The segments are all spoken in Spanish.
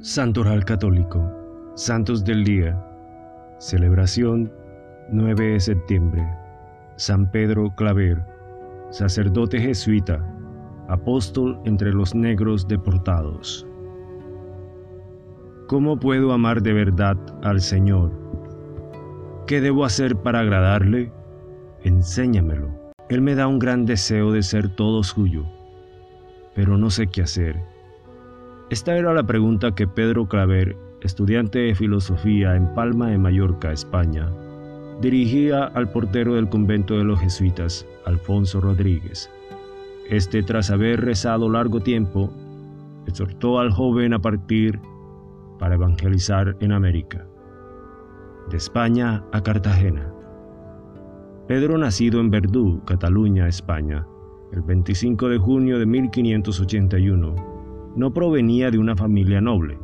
Santoral Católico, Santos del Día, celebración 9 de septiembre, San Pedro Claver, sacerdote jesuita, apóstol entre los negros deportados. ¿Cómo puedo amar de verdad al Señor? ¿Qué debo hacer para agradarle? Enséñamelo. Él me da un gran deseo de ser todo suyo, pero no sé qué hacer. Esta era la pregunta que Pedro Claver, estudiante de filosofía en Palma de Mallorca, España, dirigía al portero del convento de los jesuitas, Alfonso Rodríguez. Este, tras haber rezado largo tiempo, exhortó al joven a partir para evangelizar en América, de España a Cartagena. Pedro, nacido en Verdú, Cataluña, España, el 25 de junio de 1581, no provenía de una familia noble.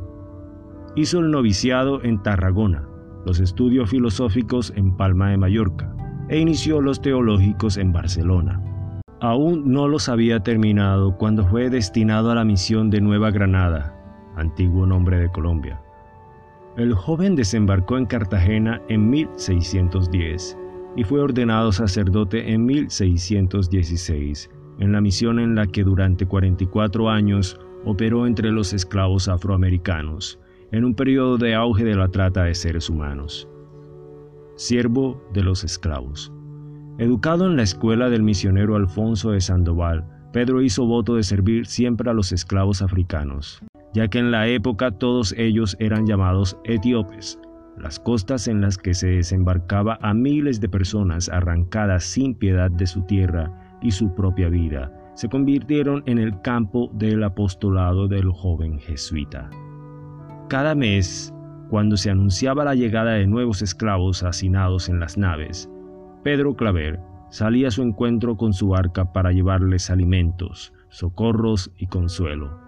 Hizo el noviciado en Tarragona, los estudios filosóficos en Palma de Mallorca e inició los teológicos en Barcelona. Aún no los había terminado cuando fue destinado a la misión de Nueva Granada, antiguo nombre de Colombia. El joven desembarcó en Cartagena en 1610 y fue ordenado sacerdote en 1616, en la misión en la que durante 44 años operó entre los esclavos afroamericanos, en un periodo de auge de la trata de seres humanos. Siervo de los esclavos. Educado en la escuela del misionero Alfonso de Sandoval, Pedro hizo voto de servir siempre a los esclavos africanos, ya que en la época todos ellos eran llamados etíopes, las costas en las que se desembarcaba a miles de personas arrancadas sin piedad de su tierra y su propia vida, se convirtieron en el campo del apostolado del joven jesuita. Cada mes, cuando se anunciaba la llegada de nuevos esclavos hacinados en las naves, Pedro Claver salía a su encuentro con su barca para llevarles alimentos, socorros y consuelo.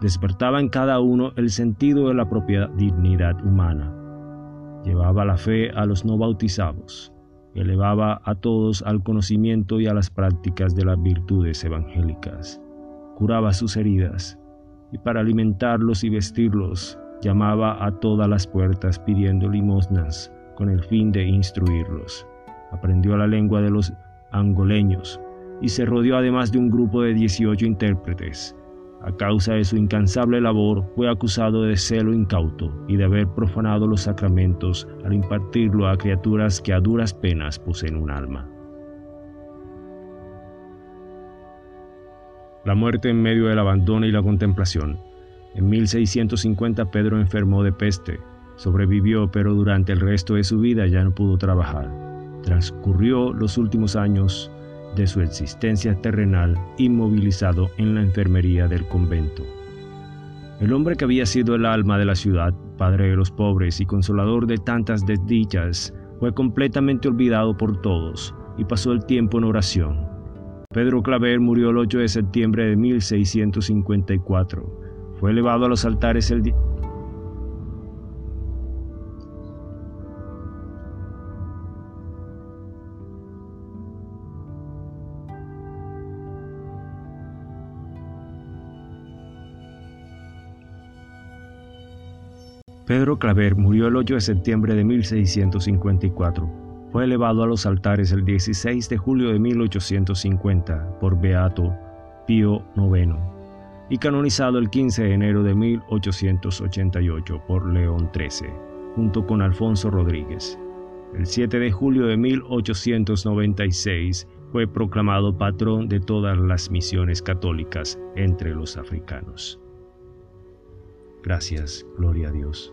Despertaba en cada uno el sentido de la propia dignidad humana llevaba la fe a los no bautizados, elevaba a todos al conocimiento y a las prácticas de las virtudes evangélicas, curaba sus heridas, y para alimentarlos y vestirlos llamaba a todas las puertas pidiendo limosnas con el fin de instruirlos. Aprendió la lengua de los angoleños y se rodeó además de un grupo de 18 intérpretes a causa de su incansable labor, fue acusado de celo incauto y de haber profanado los sacramentos al impartirlo a criaturas que a duras penas poseen un alma. La muerte en medio del abandono y la contemplación. En 1650 Pedro enfermó de peste, sobrevivió pero durante el resto de su vida ya no pudo trabajar. Transcurrió los últimos años de su existencia terrenal inmovilizado en la enfermería del convento. El hombre que había sido el alma de la ciudad, padre de los pobres y consolador de tantas desdichas, fue completamente olvidado por todos y pasó el tiempo en oración. Pedro Claver murió el 8 de septiembre de 1654. Fue elevado a los altares el, Pedro Claver murió el 8 de septiembre de 1654. Fue elevado a los altares el 16 de julio de 1850 por Beato Pío IX y canonizado el 15 de enero de 1888 por León XIII, junto con Alfonso Rodríguez. El 7 de julio de 1896 fue proclamado patrón de todas las misiones católicas entre los africanos. Gracias, gloria a Dios.